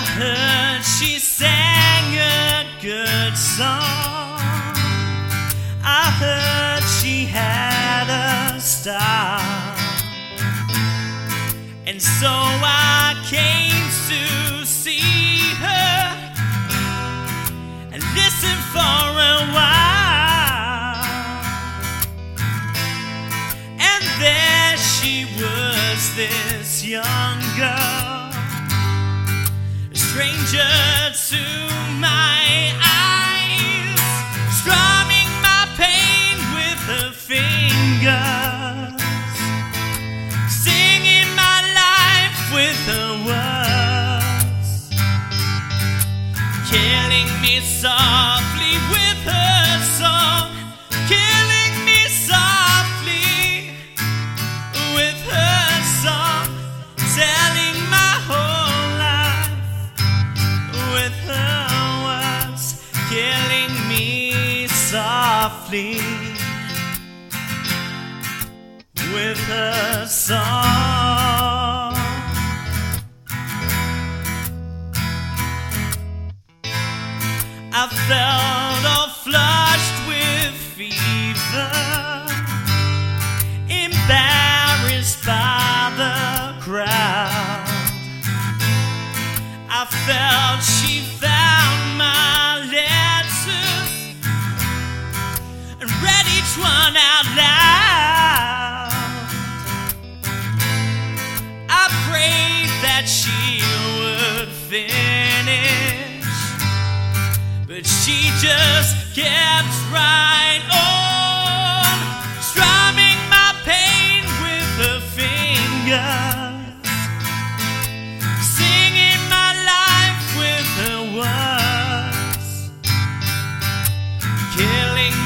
I heard she sang a good song. I heard she had a style. And so I came to see her and listen for a while. And there she was, this young girl, stranger to my softly with her song. I felt all flushed with fever one out loud. I prayed that she would finish, but she just kept right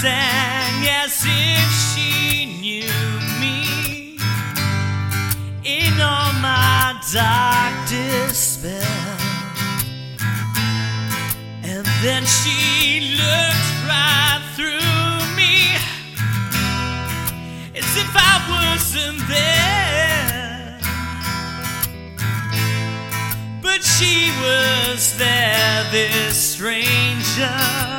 Sang as if she knew me in all my dark despair. And then she looked right through me as if I wasn't there. But she was there, this stranger,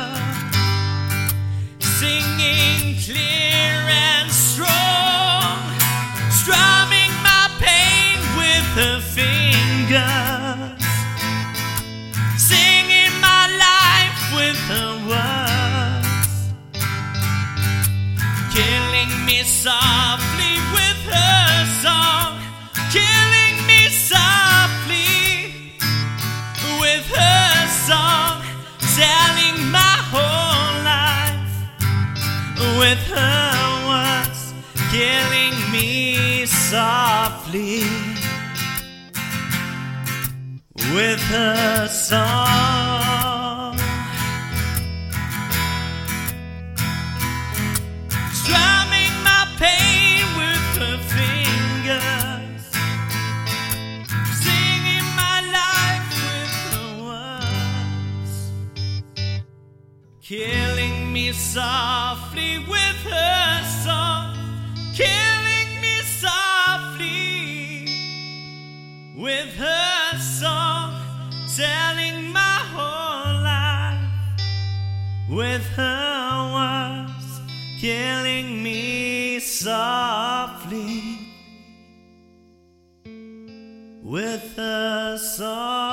singing clear and strong, strumming my pain with her fingers, singing my life with her words, killing me softly killing me softly with her song. Strumming my pain with her fingers, singing my life with her words, killing me softly with her song, telling my whole life with her words, killing me softly with her song.